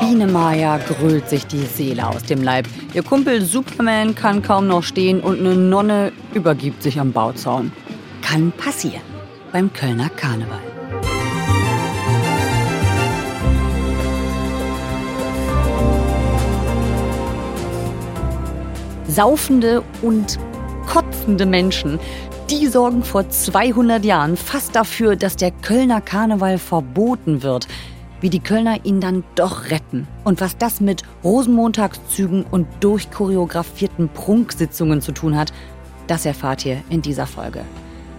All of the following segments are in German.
Biene Maya grölt sich die Seele aus dem Leib. Ihr Kumpel Superman kann kaum noch stehen und eine Nonne übergibt sich am Bauzaun. Kann passieren beim Kölner Karneval. Saufende und kotzende Menschen, die sorgen vor 200 Jahren fast dafür, dass der Kölner Karneval verboten wird. Wie die Kölner ihn dann doch retten. Und was das mit Rosenmontagszügen und durchchoreografierten Prunksitzungen zu tun hat, das erfahrt ihr in dieser Folge,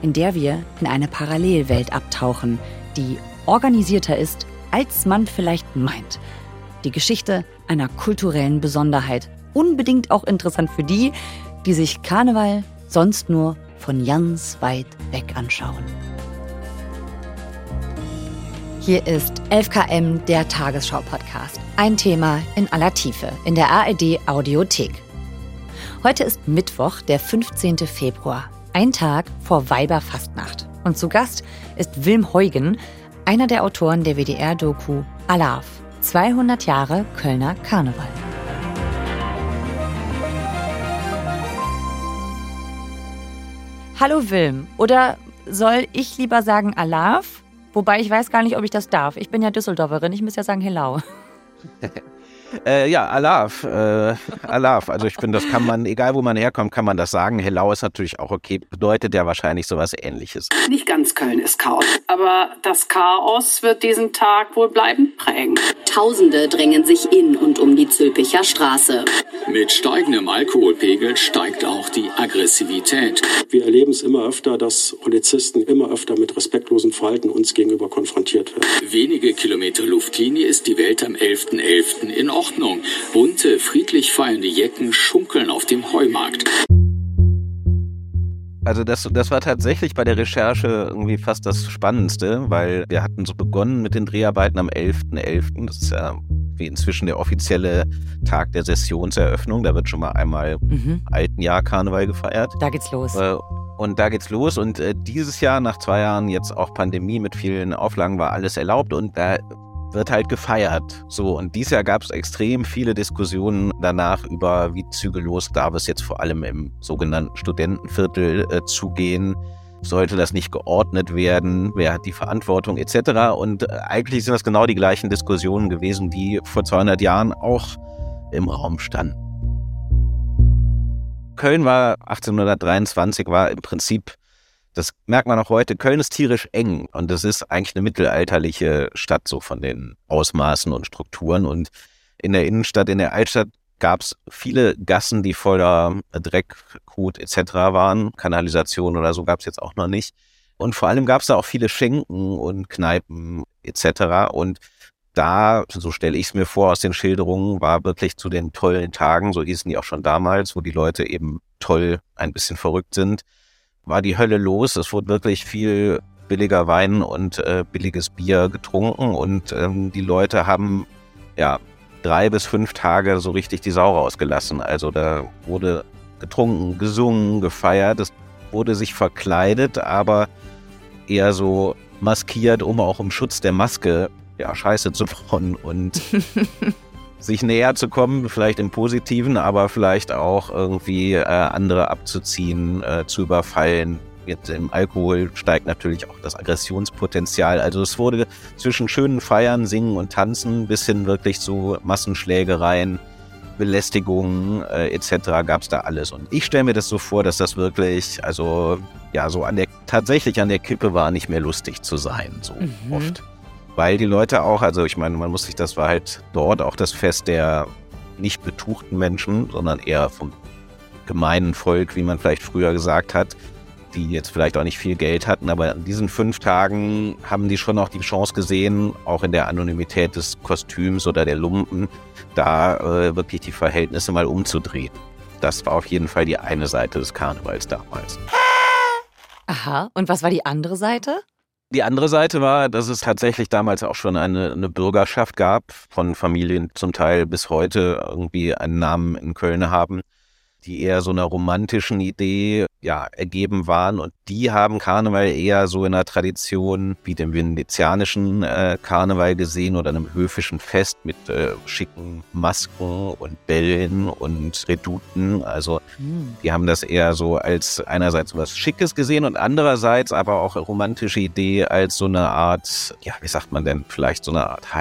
in der wir in eine Parallelwelt abtauchen, die organisierter ist, als man vielleicht meint. Die Geschichte einer kulturellen Besonderheit. Unbedingt auch interessant für die, die sich Karneval sonst nur von ganz weit weg anschauen. Hier ist 11KM, der Tagesschau-Podcast. Ein Thema in aller Tiefe in der ARD Audiothek. Heute ist Mittwoch, der 15. Februar, ein Tag vor Weiberfastnacht. Und zu Gast ist Wilm Heugen, einer der Autoren der WDR-Doku Alarv, 200 Jahre Kölner Karneval. Hallo Wilm, oder soll ich lieber sagen Alarv? Wobei ich weiß gar nicht, ob ich das darf. Ich bin ja Düsseldorferin, ich muss ja sagen Hello. Äh, ja, Alaf, äh, Alaf. Also ich finde, das kann man, egal wo man herkommt, kann man das sagen. Hellau ist natürlich auch okay. Bedeutet ja wahrscheinlich sowas ähnliches. Nicht ganz Köln ist Chaos, aber das Chaos wird diesen Tag wohl bleibend prägen. Tausende drängen sich in und um die Zülpicher Straße. Mit steigendem Alkoholpegel steigt auch die Aggressivität. Wir erleben es immer öfter, dass Polizisten immer öfter mit respektlosem Verhalten uns gegenüber konfrontiert werden. Wenige Kilometer Luftlinie ist die Welt am 11.11. .11. in Ordnung. Bunte, friedlich feiernde Jecken schunkeln auf dem Heumarkt. Also das, das war tatsächlich bei der Recherche irgendwie fast das Spannendste, weil wir hatten so begonnen mit den Dreharbeiten am 11.11. .11. Das ist ja wie inzwischen der offizielle Tag der Sessionseröffnung. Da wird schon mal einmal mhm. alten Jahr Karneval gefeiert. Da geht's los. Äh, und da geht's los. Und äh, dieses Jahr, nach zwei Jahren jetzt auch Pandemie mit vielen Auflagen, war alles erlaubt. Und da wird halt gefeiert. So, und dieses Jahr gab es extrem viele Diskussionen danach über, wie zügellos darf es jetzt vor allem im sogenannten Studentenviertel äh, zugehen. Sollte das nicht geordnet werden? Wer hat die Verantwortung etc.? Und äh, eigentlich sind das genau die gleichen Diskussionen gewesen, die vor 200 Jahren auch im Raum standen. Köln war 1823 war im Prinzip das merkt man auch heute. Köln ist tierisch eng und das ist eigentlich eine mittelalterliche Stadt, so von den Ausmaßen und Strukturen. Und in der Innenstadt, in der Altstadt gab es viele Gassen, die voller Dreck, Kot etc. waren. Kanalisation oder so gab es jetzt auch noch nicht. Und vor allem gab es da auch viele Schenken und Kneipen etc. Und da, so stelle ich es mir vor aus den Schilderungen, war wirklich zu den tollen Tagen, so hießen die auch schon damals, wo die Leute eben toll ein bisschen verrückt sind, war die Hölle los. Es wurde wirklich viel billiger Wein und äh, billiges Bier getrunken und ähm, die Leute haben ja drei bis fünf Tage so richtig die Sau rausgelassen. Also da wurde getrunken, gesungen, gefeiert. Es wurde sich verkleidet, aber eher so maskiert, um auch im Schutz der Maske ja Scheiße zu bauen und sich näher zu kommen, vielleicht im Positiven, aber vielleicht auch irgendwie äh, andere abzuziehen, äh, zu überfallen. Jetzt im Alkohol steigt natürlich auch das Aggressionspotenzial. Also es wurde zwischen schönen Feiern, Singen und Tanzen bis hin wirklich zu Massenschlägereien, Belästigungen äh, etc. gab es da alles. Und ich stelle mir das so vor, dass das wirklich, also ja, so an der tatsächlich an der Kippe war, nicht mehr lustig zu sein, so mhm. oft weil die Leute auch, also ich meine, man muss sich, das war halt dort auch das Fest der nicht betuchten Menschen, sondern eher vom gemeinen Volk, wie man vielleicht früher gesagt hat, die jetzt vielleicht auch nicht viel Geld hatten, aber an diesen fünf Tagen haben die schon auch die Chance gesehen, auch in der Anonymität des Kostüms oder der Lumpen, da äh, wirklich die Verhältnisse mal umzudrehen. Das war auf jeden Fall die eine Seite des Karnevals damals. Aha, und was war die andere Seite? Die andere Seite war, dass es tatsächlich damals auch schon eine, eine, Bürgerschaft gab, von Familien zum Teil bis heute irgendwie einen Namen in Köln haben, die eher so einer romantischen Idee ja, ergeben waren. Und die haben Karneval eher so in einer Tradition wie dem venezianischen äh, Karneval gesehen oder einem höfischen Fest mit äh, schicken Masken und Bällen und Reduten. Also hm. die haben das eher so als einerseits was Schickes gesehen und andererseits aber auch romantische Idee als so eine Art, ja, wie sagt man denn, vielleicht so eine Art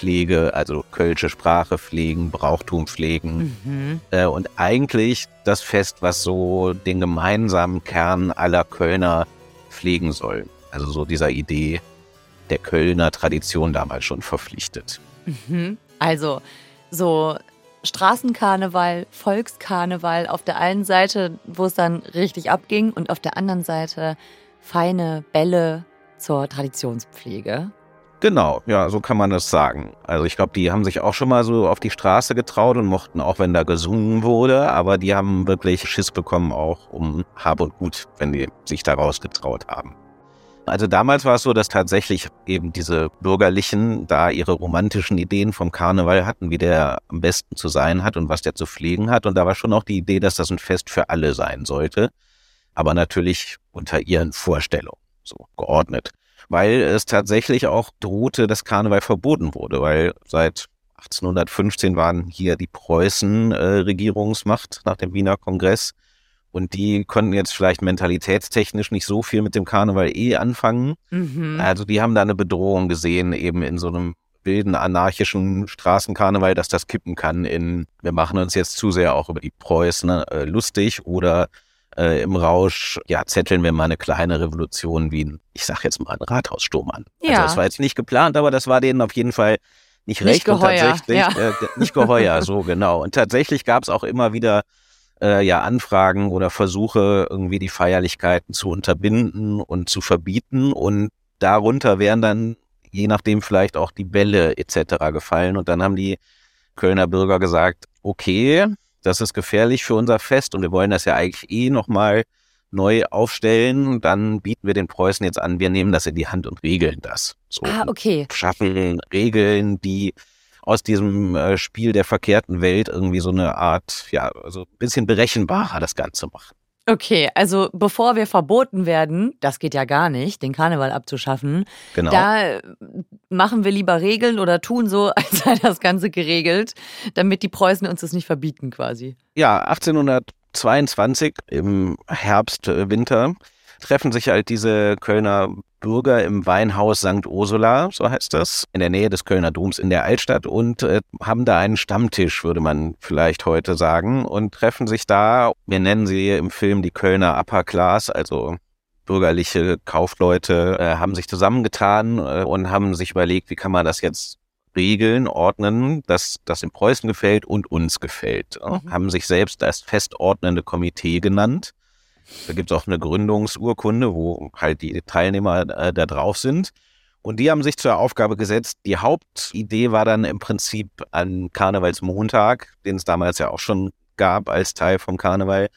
Heimatpflege, also kölsche Sprache pflegen, Brauchtum pflegen. Mhm. Äh, und eigentlich das Fest, was so den gemeinsamen Kern aller Kölner pflegen soll. Also so dieser Idee der Kölner Tradition damals schon verpflichtet. Mhm. Also so Straßenkarneval, Volkskarneval auf der einen Seite, wo es dann richtig abging und auf der anderen Seite feine Bälle zur Traditionspflege. Genau, ja, so kann man das sagen. Also ich glaube, die haben sich auch schon mal so auf die Straße getraut und mochten auch, wenn da gesungen wurde, aber die haben wirklich Schiss bekommen auch um Hab und Gut, wenn die sich da rausgetraut haben. Also damals war es so, dass tatsächlich eben diese Bürgerlichen da ihre romantischen Ideen vom Karneval hatten, wie der am besten zu sein hat und was der zu pflegen hat. Und da war schon auch die Idee, dass das ein Fest für alle sein sollte, aber natürlich unter ihren Vorstellungen, so geordnet weil es tatsächlich auch drohte, dass Karneval verboten wurde, weil seit 1815 waren hier die Preußen äh, Regierungsmacht nach dem Wiener Kongress und die konnten jetzt vielleicht mentalitätstechnisch nicht so viel mit dem Karneval eh anfangen. Mhm. Also die haben da eine Bedrohung gesehen, eben in so einem wilden anarchischen Straßenkarneval, dass das kippen kann in, wir machen uns jetzt zu sehr auch über die Preußen äh, lustig oder äh, im Rausch, ja, zetteln wir mal eine kleine Revolution wie ein, ich sag jetzt mal, ein Rathaussturm an. Also ja. Also das war jetzt nicht geplant, aber das war denen auf jeden Fall nicht recht nicht geheuer, und tatsächlich ja. äh, nicht geheuer, so genau. Und tatsächlich gab es auch immer wieder äh, ja Anfragen oder Versuche, irgendwie die Feierlichkeiten zu unterbinden und zu verbieten. Und darunter wären dann je nachdem vielleicht auch die Bälle etc. gefallen. Und dann haben die Kölner Bürger gesagt, okay, das ist gefährlich für unser Fest und wir wollen das ja eigentlich eh nochmal neu aufstellen, dann bieten wir den Preußen jetzt an, wir nehmen das in die Hand und regeln das. So, ah, okay. Schaffen Regeln, die aus diesem äh, Spiel der verkehrten Welt irgendwie so eine Art, ja, also ein bisschen berechenbarer das Ganze machen. Okay, also bevor wir verboten werden, das geht ja gar nicht, den Karneval abzuschaffen, genau. da machen wir lieber Regeln oder tun so, als sei das Ganze geregelt, damit die Preußen uns das nicht verbieten quasi. Ja, 1822 im Herbst, äh, Winter treffen sich halt diese Kölner Bürger im Weinhaus St. Ursula, so heißt das, in der Nähe des Kölner Doms in der Altstadt und äh, haben da einen Stammtisch, würde man vielleicht heute sagen, und treffen sich da, wir nennen sie im Film die Kölner Upper Class, also bürgerliche Kaufleute, äh, haben sich zusammengetan äh, und haben sich überlegt, wie kann man das jetzt regeln, ordnen, dass das in Preußen gefällt und uns gefällt. Mhm. Haben sich selbst das festordnende Komitee genannt da gibt es auch eine Gründungsurkunde, wo halt die Teilnehmer äh, da drauf sind. Und die haben sich zur Aufgabe gesetzt. Die Hauptidee war dann im Prinzip an Karnevalsmontag, den es damals ja auch schon gab als Teil vom Karneval,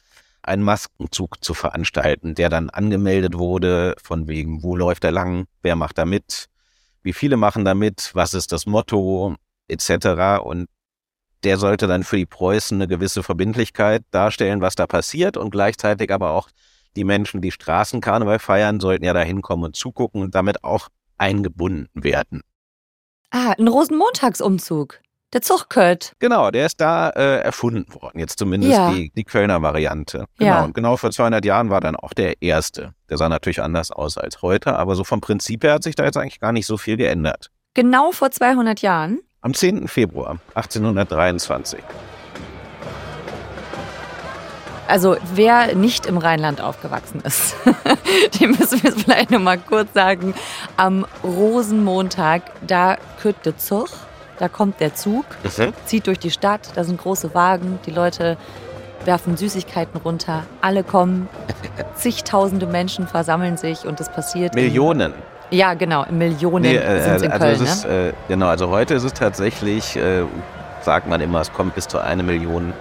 einen Maskenzug zu veranstalten, der dann angemeldet wurde, von wegen, wo läuft er lang, wer macht da mit, wie viele machen da mit, was ist das Motto, etc. Und der sollte dann für die Preußen eine gewisse Verbindlichkeit darstellen, was da passiert und gleichzeitig aber auch die Menschen, die Straßenkarneval feiern, sollten ja da hinkommen und zugucken und damit auch eingebunden werden. Ah, ein Rosenmontagsumzug. Der Zuchtkött. Genau, der ist da äh, erfunden worden. Jetzt zumindest ja. die, die Kölner Variante. Genau. Ja. Und genau vor 200 Jahren war dann auch der erste. Der sah natürlich anders aus als heute, aber so vom Prinzip her hat sich da jetzt eigentlich gar nicht so viel geändert. Genau vor 200 Jahren? Am 10. Februar 1823. Also wer nicht im Rheinland aufgewachsen ist, dem müssen wir es vielleicht noch mal kurz sagen. Am Rosenmontag, da kürt der Zug, da kommt der Zug, mhm. zieht durch die Stadt, da sind große Wagen, die Leute werfen Süßigkeiten runter, alle kommen, zigtausende Menschen versammeln sich und es passiert. Millionen. Ja, genau, Millionen nee, äh, sind in also Köln. Ist, ne? äh, genau, also heute ist es tatsächlich, äh, sagt man immer, es kommt bis zu eine Million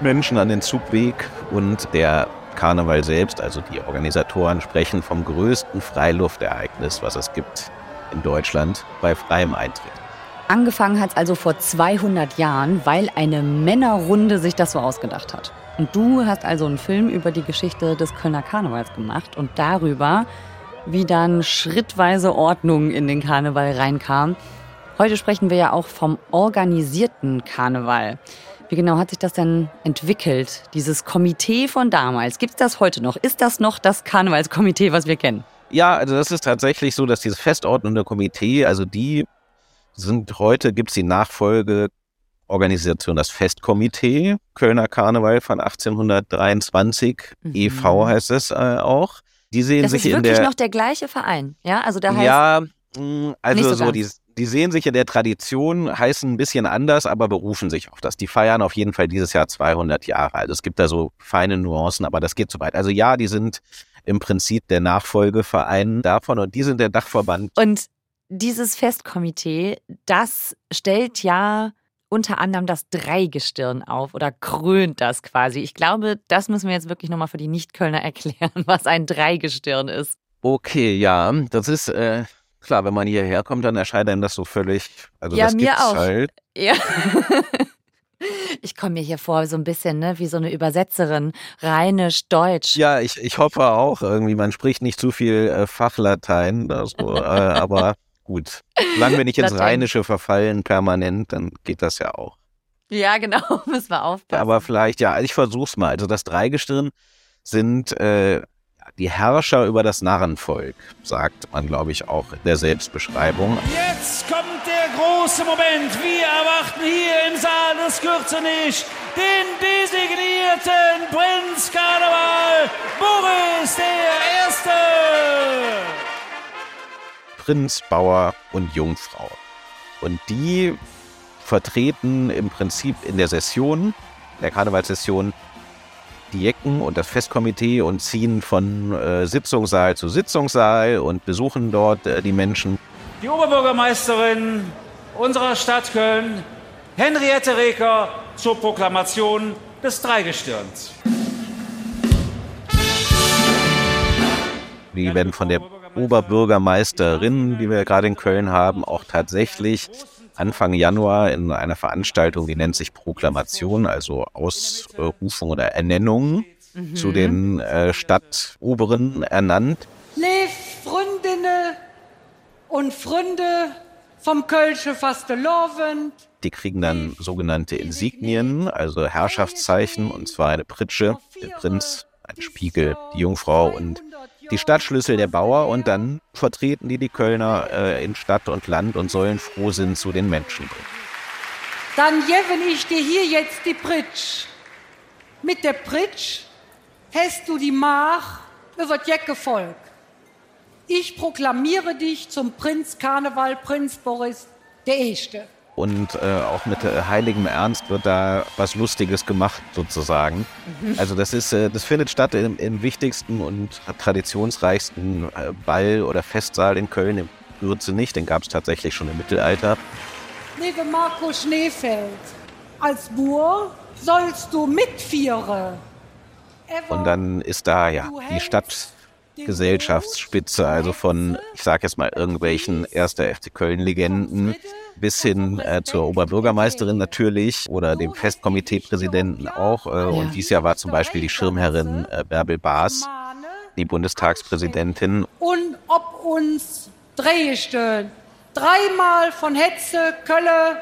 Menschen an den Zugweg und der Karneval selbst, also die Organisatoren, sprechen vom größten Freiluftereignis, was es gibt in Deutschland bei freiem Eintritt. Angefangen hat es also vor 200 Jahren, weil eine Männerrunde sich das so ausgedacht hat. Und du hast also einen Film über die Geschichte des Kölner Karnevals gemacht und darüber, wie dann schrittweise Ordnung in den Karneval reinkam. Heute sprechen wir ja auch vom organisierten Karneval. Wie genau hat sich das denn entwickelt, dieses Komitee von damals? Gibt es das heute noch? Ist das noch das Karnevalskomitee, was wir kennen? Ja, also das ist tatsächlich so, dass dieses festordnende Komitee, also die sind heute, gibt es die Nachfolgeorganisation, das Festkomitee, Kölner Karneval von 1823, mhm. e.V. heißt es äh, auch. Die sehen das sich ist in wirklich der, noch der gleiche Verein, ja? Also da heißt ja, mh, also so so, die, die sehen sich in der Tradition, heißen ein bisschen anders, aber berufen sich auf das. Die feiern auf jeden Fall dieses Jahr 200 Jahre. Also es gibt da so feine Nuancen, aber das geht so weit. Also ja, die sind im Prinzip der Nachfolgeverein davon und die sind der Dachverband. Und dieses Festkomitee, das stellt ja unter anderem das Dreigestirn auf oder krönt das quasi. Ich glaube, das müssen wir jetzt wirklich nochmal für die Nicht-Kölner erklären, was ein Dreigestirn ist. Okay, ja, das ist äh, klar, wenn man hierher kommt, dann erscheint einem das so völlig. Also Ja, das mir gibt's auch. halt. Ja. Ich komme mir hier vor, so ein bisschen, ne, wie so eine Übersetzerin, rheinisch-deutsch. Ja, ich, ich hoffe auch irgendwie, man spricht nicht zu viel äh, Fachlatein, das, so, äh, aber gut. Solange wir nicht ins. Rheinische verfallen permanent, dann geht das ja auch. Ja, genau, müssen wir aufpassen. Aber vielleicht, ja, ich versuch's mal. Also das Dreigestirn sind äh, die Herrscher über das Narrenvolk, sagt man, glaube ich, auch in der Selbstbeschreibung. Jetzt kommt der große Moment. Wir erwarten hier im Saal des Kürzenich den designierten Prinz Karneval, Boris der Erste. Prinz, Bauer und Jungfrau. Und die vertreten im Prinzip in der Session, der Karnevalssession, die Jecken und das Festkomitee und ziehen von äh, Sitzungssaal zu Sitzungssaal und besuchen dort äh, die Menschen. Die Oberbürgermeisterin unserer Stadt Köln, Henriette Reker, zur Proklamation des Dreigestirns. Die werden von der Oberbürgermeisterin, die wir gerade in Köln haben, auch tatsächlich Anfang Januar in einer Veranstaltung, die nennt sich Proklamation, also Ausrufung oder Ernennung zu den äh, Stadtoberen ernannt. Lieb Freundinnen und Freunde vom Kölsche Fastelovend. Die kriegen dann sogenannte Insignien, also Herrschaftszeichen, und zwar eine Pritsche, der Prinz, ein Spiegel, die Jungfrau und die Stadtschlüssel der Bauer. Und dann vertreten die die Kölner äh, in Stadt und Land und sollen froh sind zu den Menschen bringen. Dann gebe ich dir hier jetzt die Pritsch. Mit der Pritsch hast du die Mach über das Jecke-Volk. Ich proklamiere dich zum Prinz Karneval, Prinz Boris der Erste. Und äh, auch mit äh, heiligem Ernst wird da was Lustiges gemacht, sozusagen. Also das ist, äh, das findet statt im, im wichtigsten und traditionsreichsten äh, Ball- oder Festsaal in Köln, im Gürze nicht, den gab es tatsächlich schon im Mittelalter. Liebe Marco Schneefeld, als Bur sollst du mitfieren. Ever Und dann ist da ja die Stadtgesellschaftsspitze, also von, ich sag jetzt mal, irgendwelchen erster FC Köln-Legenden bis hin äh, zur Oberbürgermeisterin natürlich oder dem Festkomiteepräsidenten auch. Äh, Und dieses Jahr war zum Beispiel die Schirmherrin äh, Bärbel Baas, die Bundestagspräsidentin. und ob uns Drehstellen. Dreimal von Hetze, Kölle,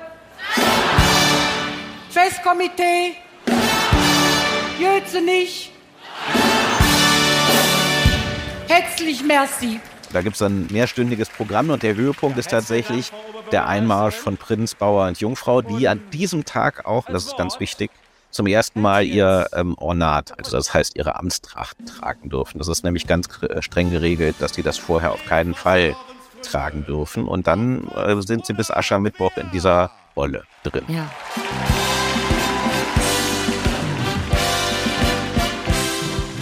Festkomitee, Jötzenich. Herzlich merci. Da gibt's dann ein mehrstündiges Programm und der Höhepunkt ist tatsächlich der Einmarsch von Prinz, Bauer und Jungfrau, die an diesem Tag auch, das ist ganz wichtig, zum ersten Mal ihr ähm, Ornat, also das heißt ihre Amtstracht tragen dürfen. Das ist nämlich ganz äh, streng geregelt, dass die das vorher auf keinen Fall tragen dürfen. Und dann äh, sind sie bis Aschermittwoch in dieser Rolle drin. Ja.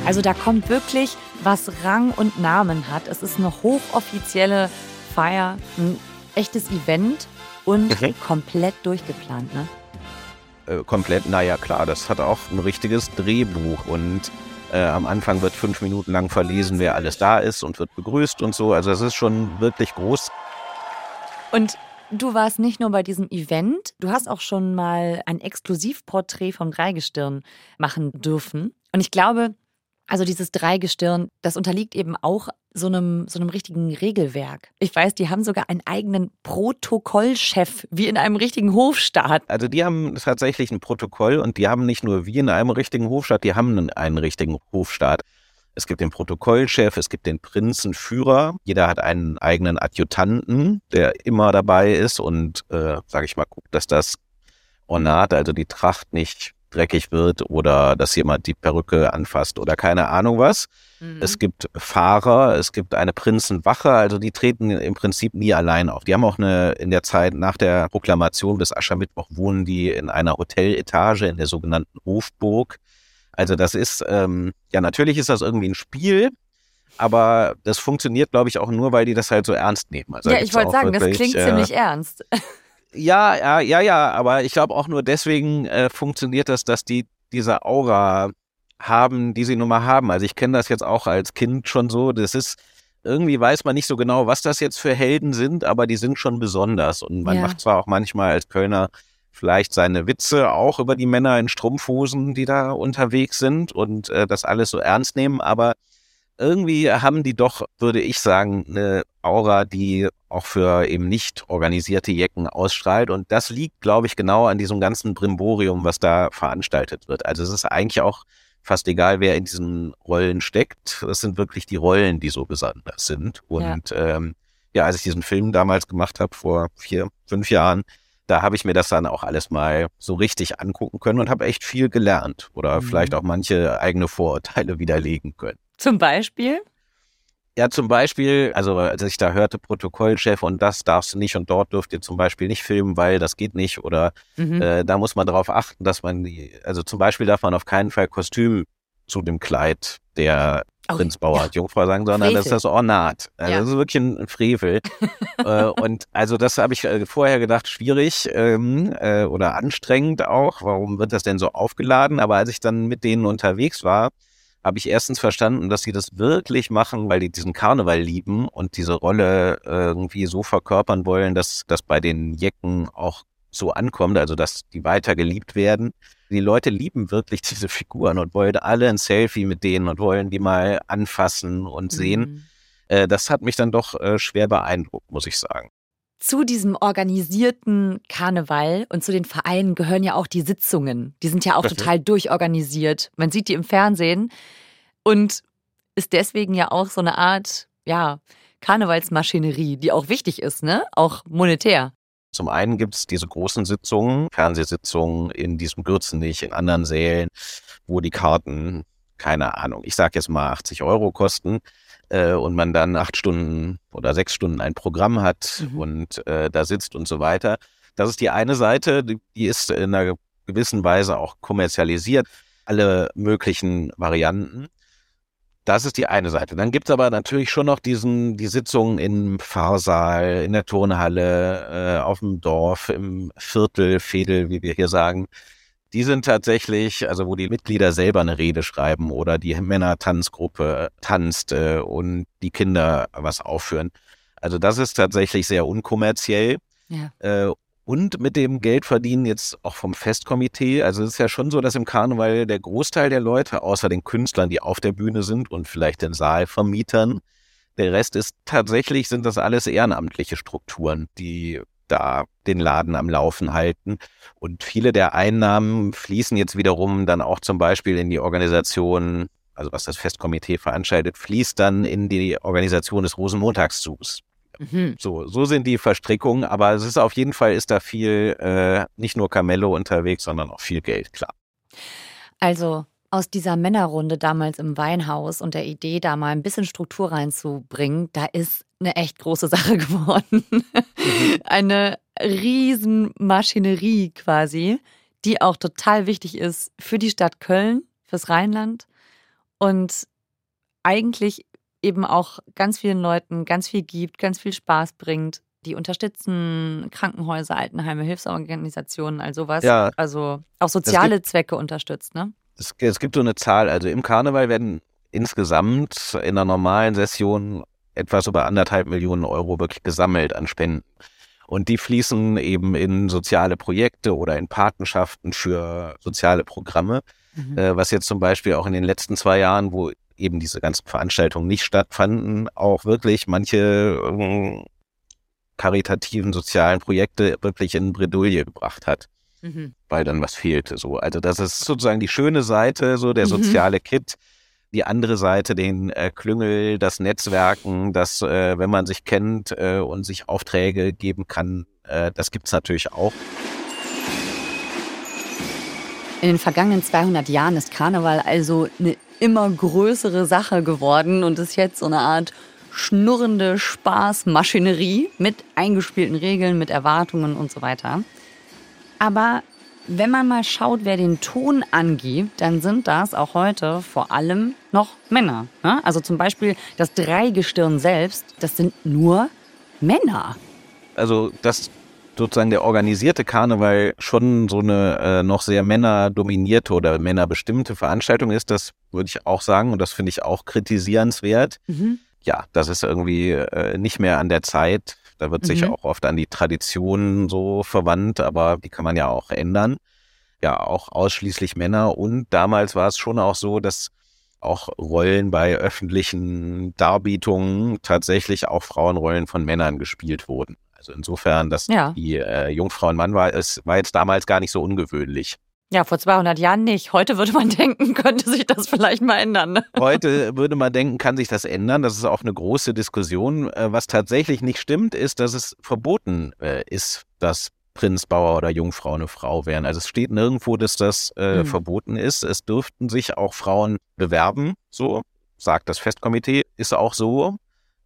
Also da kommt wirklich, was Rang und Namen hat. Es ist eine hochoffizielle Feier, ein echtes Event und Mhm. komplett durchgeplant, ne? Äh, komplett, naja klar, das hat auch ein richtiges Drehbuch und äh, am Anfang wird fünf Minuten lang verlesen, wer alles da ist und wird begrüßt und so. Also es ist schon wirklich groß. Und du warst nicht nur bei diesem Event, du hast auch schon mal ein Exklusivporträt vom Dreigestirn machen dürfen. Und ich glaube, also dieses Dreigestirn, das unterliegt eben auch so einem, so einem richtigen Regelwerk. Ich weiß, die haben sogar einen eigenen Protokollchef, wie in einem richtigen Hofstaat. Also die haben tatsächlich ein Protokoll und die haben nicht nur wie in einem richtigen Hofstaat, die haben einen, einen richtigen Hofstaat. Es gibt den Protokollchef, es gibt den Prinzenführer. Jeder hat einen eigenen Adjutanten, der immer dabei ist und, äh, sage ich mal, guckt, dass das Ornat, also die Tracht nicht dreckig wird oder dass jemand die Perücke anfasst oder keine Ahnung was. Mhm. Es gibt Fahrer, es gibt eine Prinzenwache, also die treten im Prinzip nie allein auf. Die haben auch eine, in der Zeit nach der Proklamation des Aschermittwoch wohnen die in einer Hoteletage in der sogenannten Hofburg. Also das ist, ähm, ja natürlich ist das irgendwie ein Spiel, aber das funktioniert, glaube ich, auch nur, weil die das halt so ernst nehmen. Also ja, ich wollte sagen, wirklich, das klingt äh, ziemlich ernst. Ja, ja, ja, ja, aber ich glaube auch nur deswegen äh, funktioniert das, dass die diese Aura haben, die sie nun mal haben. Also ich kenne das jetzt auch als Kind schon so. Das ist, irgendwie weiß man nicht so genau, was das jetzt für Helden sind, aber die sind schon besonders. Und man ja. macht zwar auch manchmal als Kölner vielleicht seine Witze auch über die Männer in Strumpfhosen, die da unterwegs sind und äh, das alles so ernst nehmen, aber irgendwie haben die doch, würde ich sagen, eine Aura, die auch für eben nicht organisierte Jecken ausstrahlt. Und das liegt, glaube ich, genau an diesem ganzen Brimborium, was da veranstaltet wird. Also es ist eigentlich auch fast egal, wer in diesen Rollen steckt. Das sind wirklich die Rollen, die so besonders sind. Und ja, ähm, ja als ich diesen Film damals gemacht habe, vor vier, fünf Jahren, da habe ich mir das dann auch alles mal so richtig angucken können und habe echt viel gelernt oder mhm. vielleicht auch manche eigene Vorurteile widerlegen können. Zum Beispiel? Ja, zum Beispiel, also als ich da hörte, Protokollchef und das darfst du nicht und dort dürft ihr zum Beispiel nicht filmen, weil das geht nicht oder mhm. äh, da muss man darauf achten, dass man die, also zum Beispiel darf man auf keinen Fall Kostüm zu dem Kleid der oh, Prinz Bauer ja. Jungfrau sagen, sondern Frevel. das ist das Ornat. Also ja. Das ist wirklich ein Frevel. äh, und also das habe ich äh, vorher gedacht, schwierig ähm, äh, oder anstrengend auch. Warum wird das denn so aufgeladen? Aber als ich dann mit denen unterwegs war, habe ich erstens verstanden, dass sie das wirklich machen, weil die diesen Karneval lieben und diese Rolle irgendwie so verkörpern wollen, dass das bei den Jecken auch so ankommt, also dass die weiter geliebt werden. Die Leute lieben wirklich diese Figuren und wollen alle ein Selfie mit denen und wollen die mal anfassen und sehen. Mhm. Äh, das hat mich dann doch äh, schwer beeindruckt, muss ich sagen. Zu diesem organisierten Karneval und zu den Vereinen gehören ja auch die Sitzungen. Die sind ja auch total durchorganisiert. Man sieht die im Fernsehen und ist deswegen ja auch so eine Art, ja, Karnevalsmaschinerie, die auch wichtig ist, ne? Auch monetär. Zum einen gibt es diese großen Sitzungen, Fernsehsitzungen in diesem Gürzenich, in anderen Sälen, wo die Karten, keine Ahnung, ich sag jetzt mal 80 Euro kosten äh, und man dann acht Stunden oder sechs Stunden ein Programm hat mhm. und äh, da sitzt und so weiter. Das ist die eine Seite, die, die ist in einer gewissen Weise auch kommerzialisiert, alle möglichen Varianten. Das ist die eine Seite. Dann gibt's aber natürlich schon noch diesen, die Sitzungen im Pfarrsaal, in der Turnhalle, äh, auf dem Dorf, im Viertel, Fädel, wie wir hier sagen. Die sind tatsächlich, also wo die Mitglieder selber eine Rede schreiben oder die Männer-Tanzgruppe tanzt äh, und die Kinder was aufführen. Also das ist tatsächlich sehr unkommerziell. Ja. Äh, und mit dem Geld verdienen jetzt auch vom Festkomitee. Also es ist ja schon so, dass im Karneval der Großteil der Leute, außer den Künstlern, die auf der Bühne sind und vielleicht den Saalvermietern, der Rest ist tatsächlich, sind das alles ehrenamtliche Strukturen, die da den Laden am Laufen halten. Und viele der Einnahmen fließen jetzt wiederum dann auch zum Beispiel in die Organisation, also was das Festkomitee veranstaltet, fließt dann in die Organisation des Rosenmontagszugs. Mhm. So, so sind die Verstrickungen, aber es ist auf jeden Fall ist da viel, äh, nicht nur Camello unterwegs, sondern auch viel Geld, klar. Also aus dieser Männerrunde damals im Weinhaus und der Idee, da mal ein bisschen Struktur reinzubringen, da ist eine echt große Sache geworden. Mhm. Eine Riesenmaschinerie quasi, die auch total wichtig ist für die Stadt Köln, fürs Rheinland und eigentlich eben auch ganz vielen Leuten ganz viel gibt, ganz viel Spaß bringt. Die unterstützen Krankenhäuser, Altenheime, Hilfsorganisationen, all sowas. Ja, also auch soziale Zwecke unterstützt, ne? Es, es gibt so eine Zahl, also im Karneval werden insgesamt in einer normalen Session etwas über anderthalb Millionen Euro wirklich gesammelt an Spenden. Und die fließen eben in soziale Projekte oder in Patenschaften für soziale Programme. Mhm. Äh, was jetzt zum Beispiel auch in den letzten zwei Jahren, wo eben diese ganzen Veranstaltungen nicht stattfanden, auch wirklich manche äh, karitativen sozialen Projekte wirklich in Bredouille gebracht hat. Mhm. Weil dann was fehlte. So. Also das ist sozusagen die schöne Seite, so der mhm. soziale mhm. Kit die andere Seite, den äh, Klüngel, das Netzwerken, das, äh, wenn man sich kennt äh, und sich Aufträge geben kann, äh, das gibt's natürlich auch. In den vergangenen 200 Jahren ist Karneval also eine immer größere Sache geworden und ist jetzt so eine Art schnurrende Spaßmaschinerie mit eingespielten Regeln, mit Erwartungen und so weiter. Aber wenn man mal schaut, wer den Ton angibt, dann sind das auch heute vor allem noch Männer. Ne? Also zum Beispiel das Dreigestirn selbst, das sind nur Männer. Also das sozusagen der organisierte Karneval schon so eine äh, noch sehr männerdominierte oder männerbestimmte Veranstaltung ist, das würde ich auch sagen und das finde ich auch kritisierenswert. Mhm. Ja, das ist irgendwie äh, nicht mehr an der Zeit. Da wird mhm. sich auch oft an die Traditionen so verwandt, aber die kann man ja auch ändern. Ja, auch ausschließlich Männer. Und damals war es schon auch so, dass auch Rollen bei öffentlichen Darbietungen tatsächlich auch Frauenrollen von Männern gespielt wurden. Also insofern, dass ja. die äh, Jungfrau ein Mann war, es war jetzt damals gar nicht so ungewöhnlich. Ja, vor 200 Jahren nicht. Heute würde man denken, könnte sich das vielleicht mal ändern. Ne? Heute würde man denken, kann sich das ändern. Das ist auch eine große Diskussion. Äh, was tatsächlich nicht stimmt, ist, dass es verboten äh, ist, dass Prinz, Bauer oder Jungfrau eine Frau wären. Also es steht nirgendwo, dass das äh, mhm. verboten ist. Es dürften sich auch Frauen bewerben, so sagt das Festkomitee, ist auch so.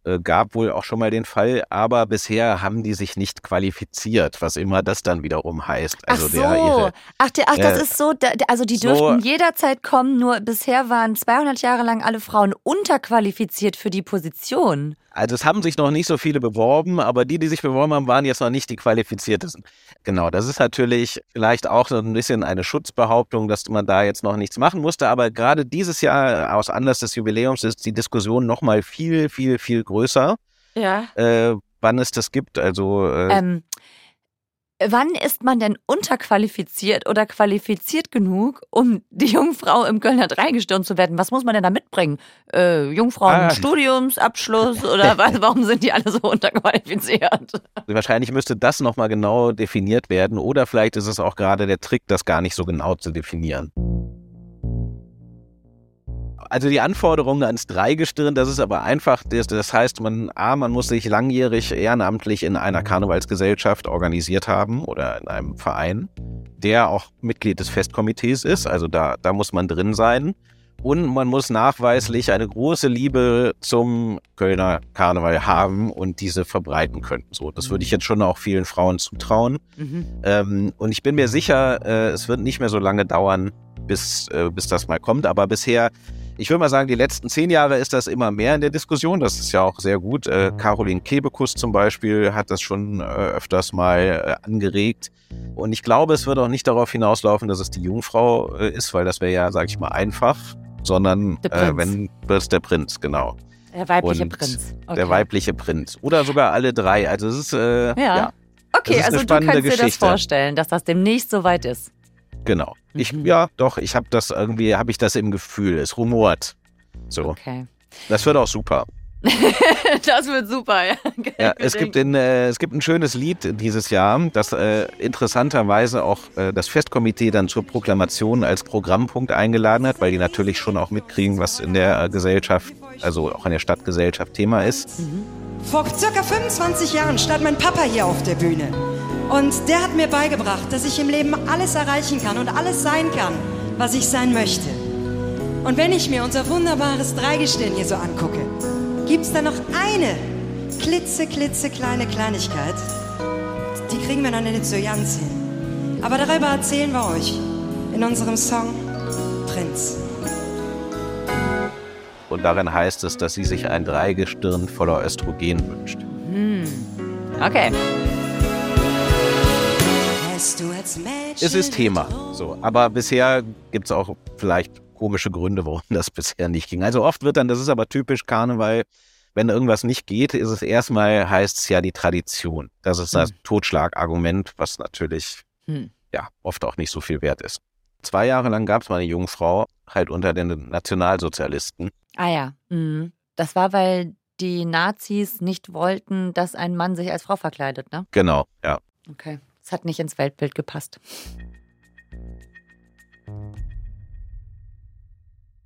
Äh, gab wohl auch schon mal den Fall, aber bisher haben die sich nicht qualifiziert, was immer das dann wiederum heißt. Also ach so, der, ihre, ach, der, ach, das äh, ist so, also die dürften so, jederzeit kommen, nur bisher waren 200 Jahre lang alle Frauen unterqualifiziert für die Position. Also es haben sich noch nicht so viele beworben, aber die, die sich beworben haben, waren jetzt noch nicht die qualifiziertesten. Genau, das ist natürlich vielleicht auch so ein bisschen eine Schutzbehauptung, dass man da jetzt noch nichts machen musste. Aber gerade dieses Jahr aus Anlass des Jubiläums ist die Diskussion noch mal viel, viel, viel größer. Ja. Äh, wann es das gibt. Also äh, ähm, Wann ist man denn unterqualifiziert oder qualifiziert genug, um die Jungfrau im Kölner Dreigestirn zu werden? Was muss man denn da mitbringen? Äh, Jungfrauen-Studiumsabschluss ah. oder was, warum sind die alle so unterqualifiziert? Wahrscheinlich müsste das nochmal genau definiert werden oder vielleicht ist es auch gerade der Trick, das gar nicht so genau zu definieren. Also die Anforderungen ans Dreigestirn, das ist aber einfach, das, das heißt, man, A, man muss sich langjährig ehrenamtlich in einer Karnevalsgesellschaft organisiert haben oder in einem Verein, der auch Mitglied des Festkomitees ist, also da, da muss man drin sein. Und man muss nachweislich eine große Liebe zum Kölner Karneval haben und diese verbreiten können. So, das würde ich jetzt schon auch vielen Frauen zutrauen. Mhm. Ähm, und ich bin mir sicher, äh, es wird nicht mehr so lange dauern, bis, äh, bis das mal kommt. Aber bisher ich würde mal sagen, die letzten zehn Jahre ist das immer mehr in der Diskussion. Das ist ja auch sehr gut. Äh, Caroline Kebekus zum Beispiel hat das schon äh, öfters mal äh, angeregt. Und ich glaube, es wird auch nicht darauf hinauslaufen, dass es die Jungfrau äh, ist, weil das wäre ja, sage ich mal, einfach, sondern äh, wenn wird es der Prinz, genau. Der weibliche Und Prinz. Okay. Der weibliche Prinz. Oder sogar alle drei. Also es ist äh, ja. ja. Okay, also du kannst Geschichte. dir das vorstellen, dass das demnächst soweit ist. Genau. Ich, mhm. ja, doch, ich habe das irgendwie, habe ich das im Gefühl. Es rumort. So. Okay. Das wird auch super. das wird super, ja. ja es, gibt in, äh, es gibt ein schönes Lied dieses Jahr, das äh, interessanterweise auch äh, das Festkomitee dann zur Proklamation als Programmpunkt eingeladen hat, weil die natürlich schon auch mitkriegen, was in der äh, Gesellschaft, also auch in der Stadtgesellschaft Thema ist. Mhm. Vor circa 25 Jahren stand mein Papa hier auf der Bühne. Und der hat mir beigebracht, dass ich im Leben alles erreichen kann und alles sein kann, was ich sein möchte. Und wenn ich mir unser wunderbares Dreigestirn hier so angucke, gibt es da noch eine klitze, klitze kleine Kleinigkeit. Die kriegen wir noch nicht so ganz hin. Aber darüber erzählen wir euch in unserem Song Prinz. Und darin heißt es, dass sie sich ein Dreigestirn voller Östrogen wünscht. Hm. Okay es ist Thema. So, aber bisher gibt es auch vielleicht komische Gründe, warum das bisher nicht ging. Also oft wird dann, das ist aber typisch Karneval, wenn irgendwas nicht geht, ist es erstmal, heißt es ja die Tradition. Das ist das Hm. Totschlagargument, was natürlich Hm. ja oft auch nicht so viel wert ist. Zwei Jahre lang gab es mal eine Jungfrau, halt unter den Nationalsozialisten. Ah ja. Mhm. Das war, weil die Nazis nicht wollten, dass ein Mann sich als Frau verkleidet, ne? Genau, ja. Okay. Es hat nicht ins Weltbild gepasst.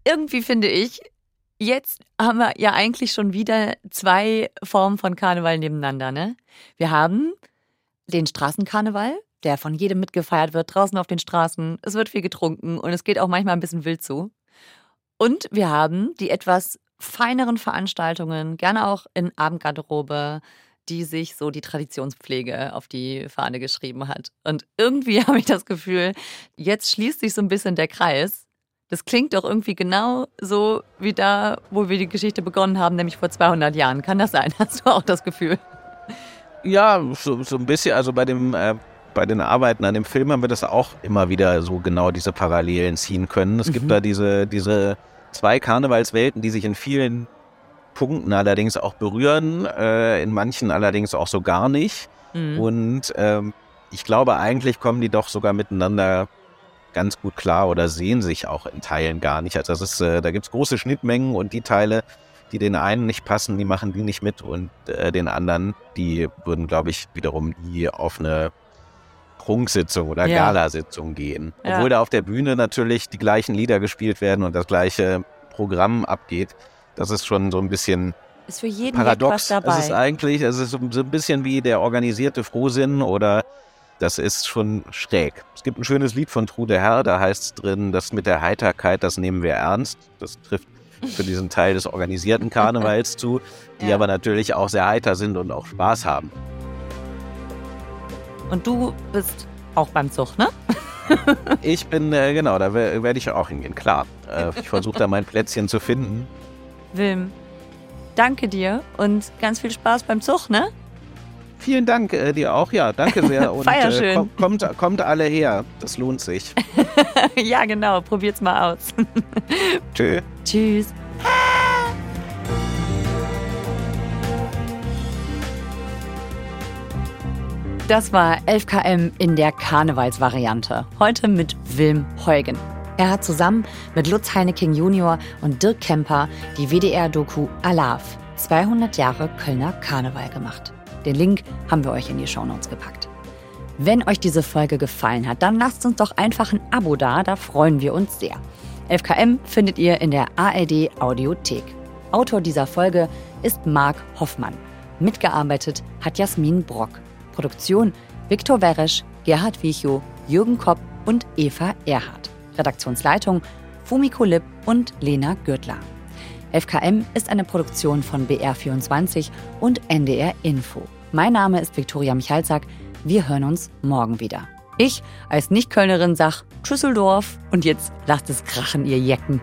Irgendwie finde ich, jetzt haben wir ja eigentlich schon wieder zwei Formen von Karneval nebeneinander, ne? Wir haben den Straßenkarneval, der von jedem mitgefeiert wird, draußen auf den Straßen. Es wird viel getrunken und es geht auch manchmal ein bisschen wild zu. Und wir haben die etwas feineren Veranstaltungen, gerne auch in Abendgarderobe, die sich so die Traditionspflege auf die Fahne geschrieben hat. Und irgendwie habe ich das Gefühl, jetzt schließt sich so ein bisschen der Kreis. Das klingt doch irgendwie genau so wie da, wo wir die Geschichte begonnen haben, nämlich vor 200 Jahren. Kann das sein? Hast du auch das Gefühl? Ja, so, so ein bisschen, also bei dem, äh, bei den Arbeiten an dem Film haben wir das auch immer wieder so genau diese Parallelen ziehen können. Es Mhm. gibt da diese, diese zwei Karnevalswelten, die sich in vielen Punkten allerdings auch berühren, äh, in manchen allerdings auch so gar nicht. Mhm. Und ähm, ich glaube, eigentlich kommen die doch sogar miteinander ganz gut klar oder sehen sich auch in Teilen gar nicht. Also das ist, äh, da gibt's große Schnittmengen und die Teile, die den einen nicht passen, die machen die nicht mit und äh, den anderen, die würden, glaube ich, wiederum nie auf eine Prunksitzung oder Ja. Galasitzung gehen. Ja. Obwohl da auf der Bühne natürlich die gleichen Lieder gespielt werden und das gleiche Programm abgeht. Das ist schon so ein bisschen Ist für jeden paradox. dabei. Es ist eigentlich, es ist so ein bisschen wie der organisierte Frohsinn oder das ist schon schräg. Es gibt ein schönes Lied von Trude Herr, da heißt es drin, das mit der Heiterkeit, das nehmen wir ernst. Das trifft für diesen Teil des organisierten Karnevals zu, die Ja. aber natürlich auch sehr heiter sind und auch Spaß haben. Und du bist auch beim Zug, ne? Ich bin, äh, genau, da wer- werde ich auch hingehen, klar. Äh, ich versuche da mein Plätzchen zu finden. Wilm, danke dir und ganz viel Spaß beim Zug, ne? Vielen Dank äh, dir auch, ja, danke sehr. Und Feier äh, schön. komm- kommt, kommt alle her, das lohnt sich. ja, genau. Probiert's mal aus. Tschö. Tschüss. Das war 11KM in der Karnevalsvariante. Heute mit Wilm Heugen. Er hat zusammen mit Lutz Heineking Junior und Dirk Kemper die WDR-Doku Alav 200 Jahre Kölner Karneval gemacht. Den Link haben wir euch in die Shownotes gepackt. Wenn euch diese Folge gefallen hat, dann lasst uns doch einfach ein Abo da, da freuen wir uns sehr. 11KM findet ihr in der ARD Audiothek. Autor dieser Folge ist Marc Hoffmann. Mitgearbeitet hat Jasmin Brock. Produktion Viktor Weresch, Gerhard Wichow, Jürgen Kopp und Eva Erhardt. Redaktionsleitung Fumiko Lipp und Lena Gürtler. 11KM ist eine Produktion von BR24 und NDR Info. Mein Name ist Viktoria Michalzack. Wir hören uns morgen wieder. Ich als Nicht-Kölnerin sag Tschüsseldorf und jetzt lasst es krachen, ihr Jecken.